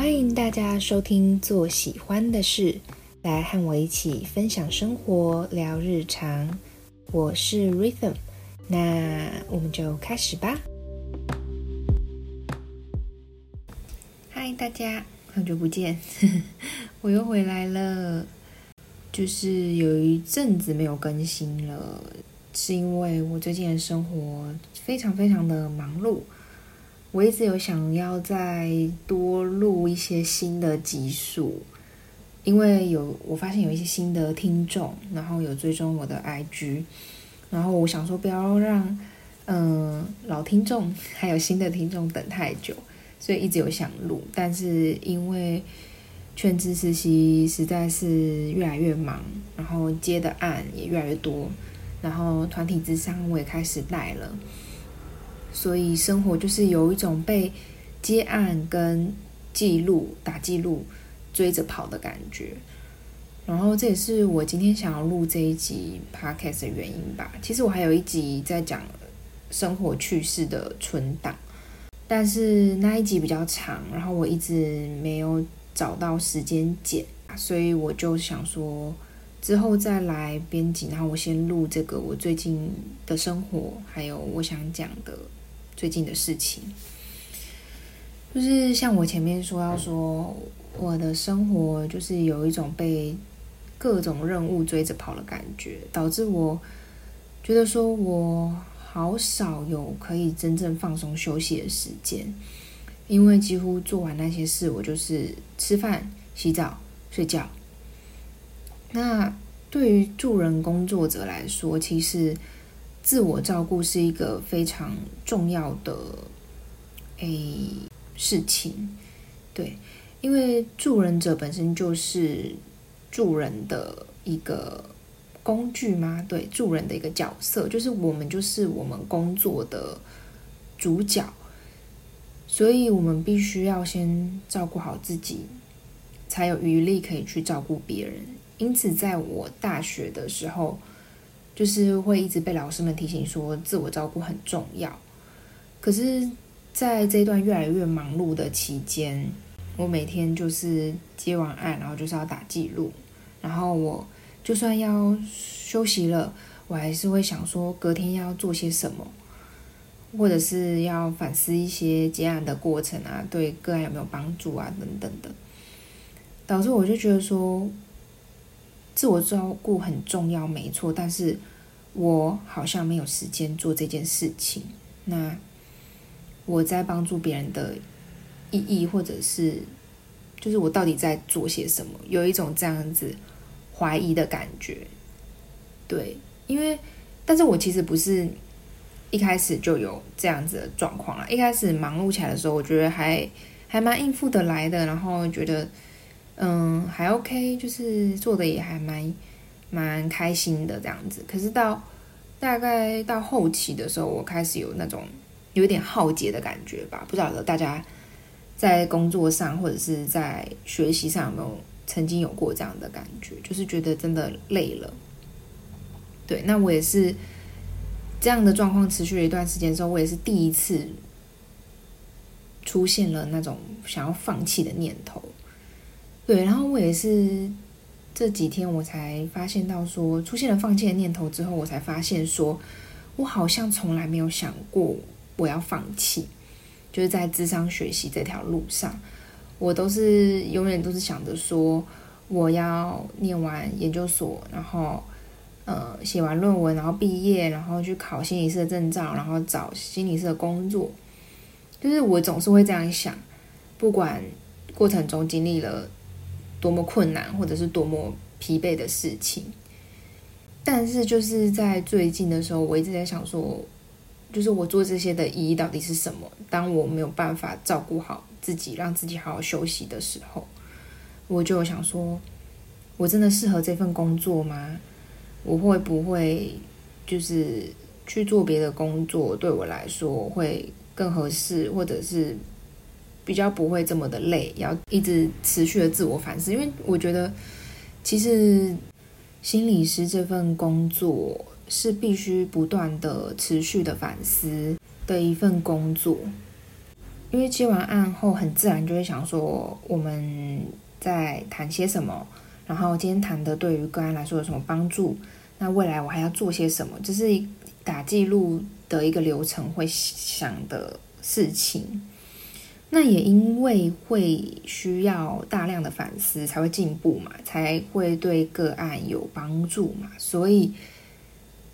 欢迎大家收听《做喜欢的事》，来和我一起分享生活、聊日常。我是 Rhythm，那我们就开始吧。嗨，大家，好久不见，我又回来了。就是有一阵子没有更新了，是因为我最近的生活非常非常的忙碌。我一直有想要再多录一些新的集数，因为有我发现有一些新的听众，然后有追踪我的 IG，然后我想说不要让嗯老听众还有新的听众等太久，所以一直有想录，但是因为全职实习实在是越来越忙，然后接的案也越来越多，然后团体之上我也开始带了。所以生活就是有一种被接案跟记录打记录追着跑的感觉，然后这也是我今天想要录这一集 podcast 的原因吧。其实我还有一集在讲生活趣事的存档，但是那一集比较长，然后我一直没有找到时间剪，所以我就想说之后再来编辑。然后我先录这个我最近的生活，还有我想讲的。最近的事情，就是像我前面说要说，我的生活就是有一种被各种任务追着跑的感觉，导致我觉得说我好少有可以真正放松休息的时间，因为几乎做完那些事，我就是吃饭、洗澡、睡觉。那对于助人工作者来说，其实。自我照顾是一个非常重要的诶事情，对，因为助人者本身就是助人的一个工具吗？对，助人的一个角色，就是我们就是我们工作的主角，所以我们必须要先照顾好自己，才有余力可以去照顾别人。因此，在我大学的时候。就是会一直被老师们提醒说自我照顾很重要，可是在这段越来越忙碌的期间，我每天就是接完案，然后就是要打记录，然后我就算要休息了，我还是会想说隔天要做些什么，或者是要反思一些接案的过程啊，对个案有没有帮助啊等等的，导致我就觉得说。自我照顾很重要，没错，但是我好像没有时间做这件事情。那我在帮助别人的意义，或者是就是我到底在做些什么？有一种这样子怀疑的感觉。对，因为但是我其实不是一开始就有这样子的状况了。一开始忙碌起来的时候，我觉得还还蛮应付得来的，然后觉得。嗯，还 OK，就是做的也还蛮蛮开心的这样子。可是到大概到后期的时候，我开始有那种有点耗竭的感觉吧。不晓得大家在工作上或者是在学习上有没有曾经有过这样的感觉，就是觉得真的累了。对，那我也是这样的状况持续了一段时间之后，我也是第一次出现了那种想要放弃的念头。对，然后我也是这几天我才发现到说出现了放弃的念头之后，我才发现说，我好像从来没有想过我要放弃，就是在智商学习这条路上，我都是永远都是想着说我要念完研究所，然后呃写完论文，然后毕业，然后去考心理师的证照，然后找心理师的工作，就是我总是会这样想，不管过程中经历了。多么困难，或者是多么疲惫的事情，但是就是在最近的时候，我一直在想说，就是我做这些的意义到底是什么？当我没有办法照顾好自己，让自己好好休息的时候，我就想说，我真的适合这份工作吗？我会不会就是去做别的工作，对我来说会更合适，或者是？比较不会这么的累，要一直持续的自我反思，因为我觉得其实心理师这份工作是必须不断的持续的反思的一份工作。因为接完案后，很自然就会想说我们在谈些什么，然后今天谈的对于个案来说有什么帮助？那未来我还要做些什么？这是打记录的一个流程会想的事情。那也因为会需要大量的反思才会进步嘛，才会对个案有帮助嘛，所以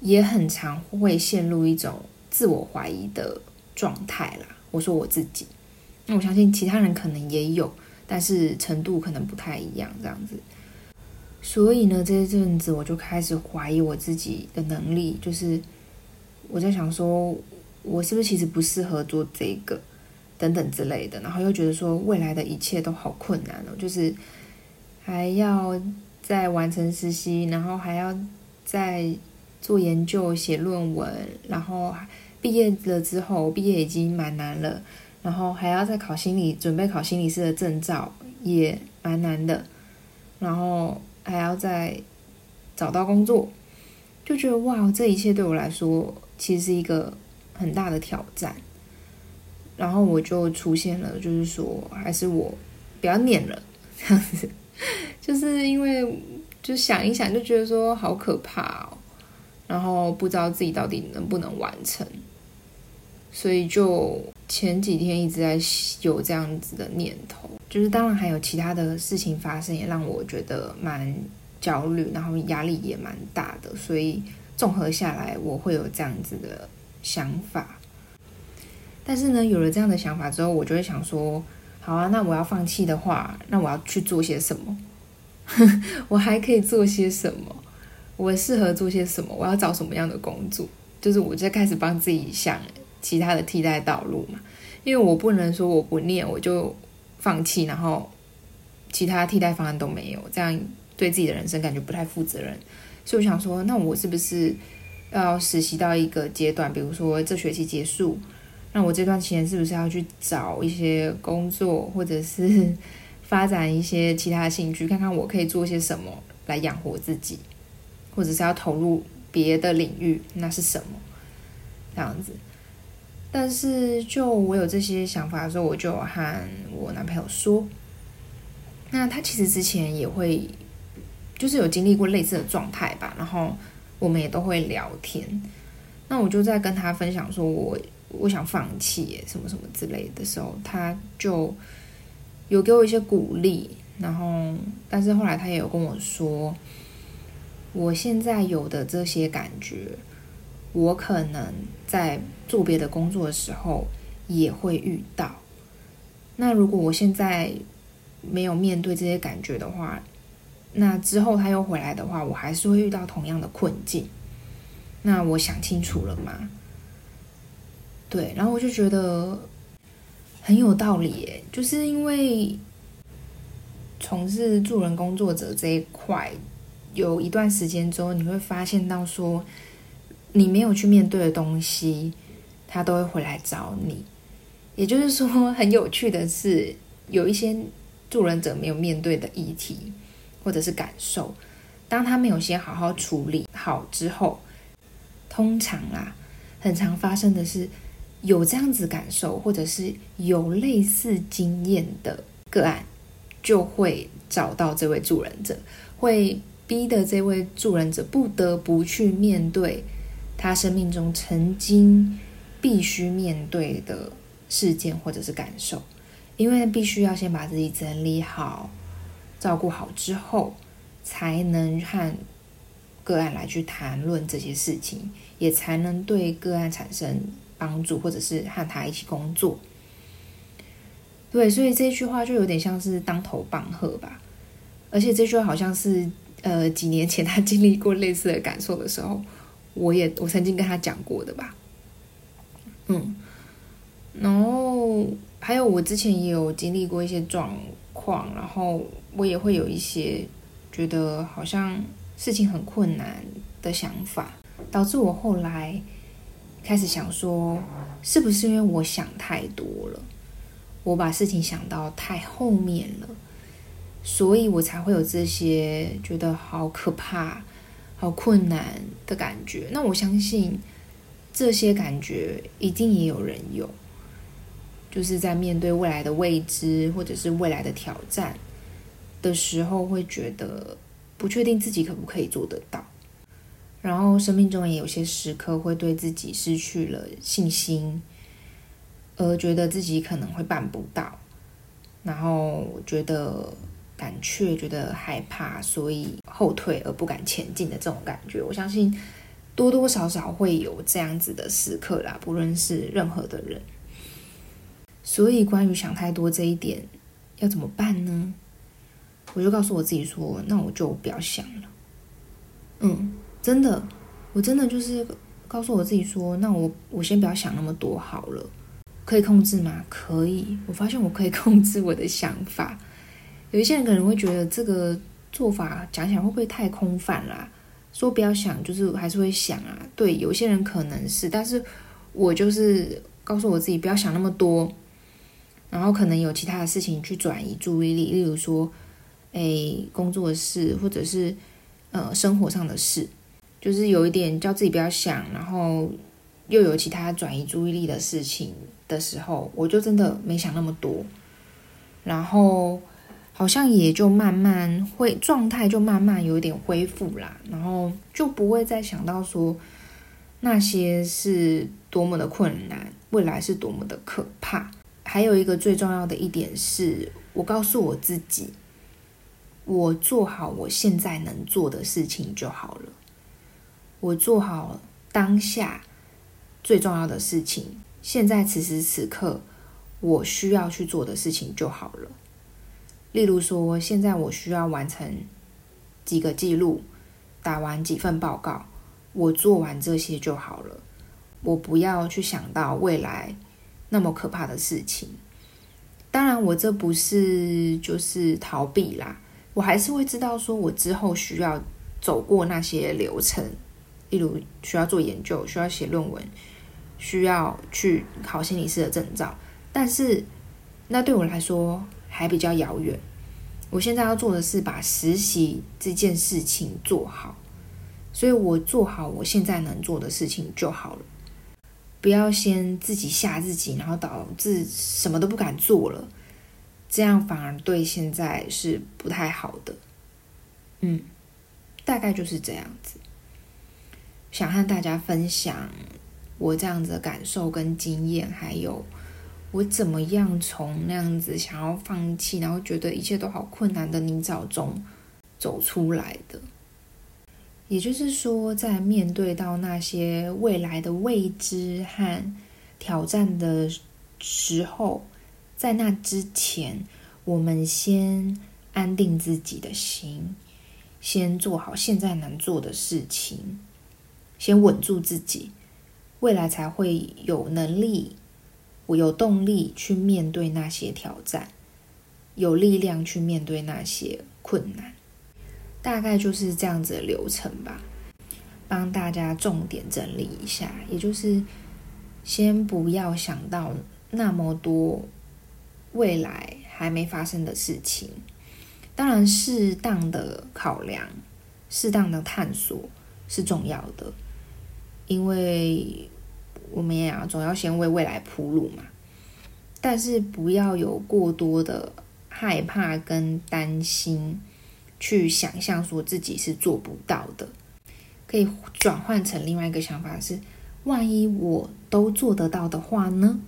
也很常会陷入一种自我怀疑的状态啦。我说我自己，那我相信其他人可能也有，但是程度可能不太一样这样子。所以呢，这一阵子我就开始怀疑我自己的能力，就是我在想说，我是不是其实不适合做这个。等等之类的，然后又觉得说未来的一切都好困难哦，就是还要再完成实习，然后还要再做研究、写论文，然后毕业了之后，毕业已经蛮难了，然后还要再考心理，准备考心理师的证照也蛮难的，然后还要再找到工作，就觉得哇，这一切对我来说其实是一个很大的挑战。然后我就出现了，就是说，还是我不要念了，这样子，就是因为就想一想，就觉得说好可怕哦，然后不知道自己到底能不能完成，所以就前几天一直在有这样子的念头，就是当然还有其他的事情发生，也让我觉得蛮焦虑，然后压力也蛮大的，所以综合下来，我会有这样子的想法。但是呢，有了这样的想法之后，我就会想说，好啊，那我要放弃的话，那我要去做些什么？我还可以做些什么？我适合做些什么？我要找什么样的工作？就是我就开始帮自己想其他的替代道路嘛。因为我不能说我不念我就放弃，然后其他替代方案都没有，这样对自己的人生感觉不太负责任。所以我想说，那我是不是要实习到一个阶段？比如说这学期结束。那我这段时间是不是要去找一些工作，或者是 发展一些其他兴趣，看看我可以做些什么来养活自己，或者是要投入别的领域，那是什么？这样子。但是就我有这些想法的时候，我就和我男朋友说，那他其实之前也会，就是有经历过类似的状态吧，然后我们也都会聊天。那我就在跟他分享说，我。我想放弃，什么什么之类的时候，他就有给我一些鼓励。然后，但是后来他也有跟我说，我现在有的这些感觉，我可能在做别的工作的时候也会遇到。那如果我现在没有面对这些感觉的话，那之后他又回来的话，我还是会遇到同样的困境。那我想清楚了吗？对，然后我就觉得很有道理，就是因为从事助人工作者这一块有一段时间之后，你会发现到说，你没有去面对的东西，他都会回来找你。也就是说，很有趣的是，有一些助人者没有面对的议题或者是感受，当他没有先好好处理好之后，通常啊，很常发生的是。有这样子感受，或者是有类似经验的个案，就会找到这位助人者，会逼得这位助人者不得不去面对他生命中曾经必须面对的事件或者是感受，因为必须要先把自己整理好、照顾好之后，才能和个案来去谈论这些事情，也才能对个案产生。帮助，或者是和他一起工作，对，所以这句话就有点像是当头棒喝吧。而且这句话好像是，呃，几年前他经历过类似的感受的时候，我也我曾经跟他讲过的吧。嗯，然后还有我之前也有经历过一些状况，然后我也会有一些觉得好像事情很困难的想法，导致我后来。开始想说，是不是因为我想太多了，我把事情想到太后面了，所以我才会有这些觉得好可怕、好困难的感觉。那我相信这些感觉一定也有人有，就是在面对未来的未知或者是未来的挑战的时候，会觉得不确定自己可不可以做得到。然后生命中也有些时刻会对自己失去了信心，而觉得自己可能会办不到，然后觉得胆怯，觉得害怕，所以后退而不敢前进的这种感觉，我相信多多少少会有这样子的时刻啦，不论是任何的人。所以关于想太多这一点，要怎么办呢？我就告诉我自己说，那我就不要想了。嗯。真的，我真的就是告诉我自己说，那我我先不要想那么多好了，可以控制吗？可以。我发现我可以控制我的想法。有一些人可能会觉得这个做法讲起来会不会太空泛啦？说不要想，就是还是会想啊。对，有些人可能是，但是我就是告诉我自己不要想那么多，然后可能有其他的事情去转移注意力，例如说，哎，工作室，或者是呃生活上的事。就是有一点叫自己不要想，然后又有其他转移注意力的事情的时候，我就真的没想那么多，然后好像也就慢慢会状态就慢慢有点恢复啦，然后就不会再想到说那些是多么的困难，未来是多么的可怕。还有一个最重要的一点是，我告诉我自己，我做好我现在能做的事情就好了。我做好当下最重要的事情，现在此时此刻我需要去做的事情就好了。例如说，现在我需要完成几个记录，打完几份报告，我做完这些就好了。我不要去想到未来那么可怕的事情。当然，我这不是就是逃避啦，我还是会知道说我之后需要走过那些流程。例如需要做研究，需要写论文，需要去考心理师的证照，但是那对我来说还比较遥远。我现在要做的是把实习这件事情做好，所以我做好我现在能做的事情就好了，不要先自己吓自己，然后导致什么都不敢做了，这样反而对现在是不太好的。嗯，大概就是这样子。想和大家分享我这样子的感受跟经验，还有我怎么样从那样子想要放弃，然后觉得一切都好困难的泥沼中走出来的。也就是说，在面对到那些未来的未知和挑战的时候，在那之前，我们先安定自己的心，先做好现在能做的事情。先稳住自己，未来才会有能力，我有动力去面对那些挑战，有力量去面对那些困难。大概就是这样子的流程吧。帮大家重点整理一下，也就是先不要想到那么多未来还没发生的事情。当然，适当的考量、适当的探索是重要的。因为我们也总要先为未来铺路嘛，但是不要有过多的害怕跟担心，去想象说自己是做不到的。可以转换成另外一个想法是：万一我都做得到的话呢？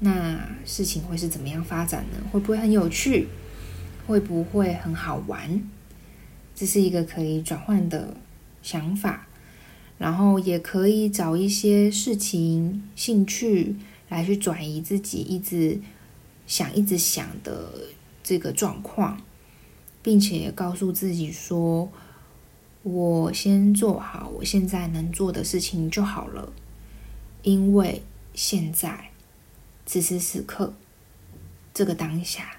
那事情会是怎么样发展呢？会不会很有趣？会不会很好玩？这是一个可以转换的想法。然后也可以找一些事情、兴趣来去转移自己一直想、一直想的这个状况，并且告诉自己说：“我先做好我现在能做的事情就好了，因为现在此时此刻这个当下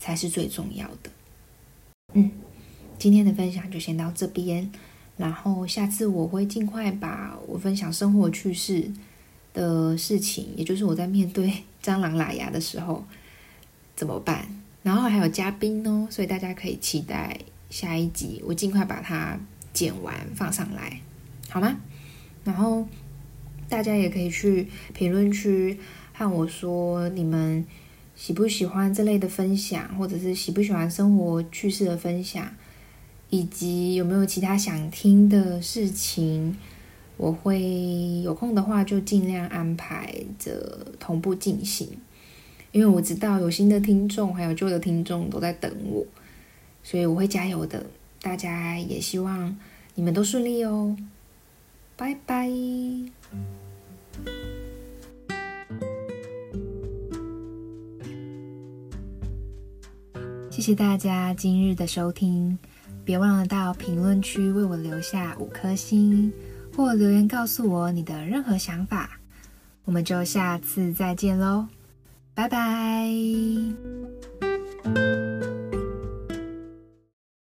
才是最重要的。”嗯，今天的分享就先到这边。然后下次我会尽快把我分享生活趣事的事情，也就是我在面对 蟑螂拉牙的时候怎么办。然后还有嘉宾哦，所以大家可以期待下一集，我尽快把它剪完放上来，好吗？然后大家也可以去评论区和我说你们喜不喜欢这类的分享，或者是喜不喜欢生活趣事的分享，以及有没有其他想听的事情。我会有空的话就尽量安排着同步进行，因为我知道有新的听众还有旧的听众都在等我，所以我会加油的。大家也希望你们都顺利哦，拜拜。谢谢大家今日的收听，别忘了到评论区为我留下五颗星。或留言告诉我你的任何想法，我们就下次再见喽，拜拜。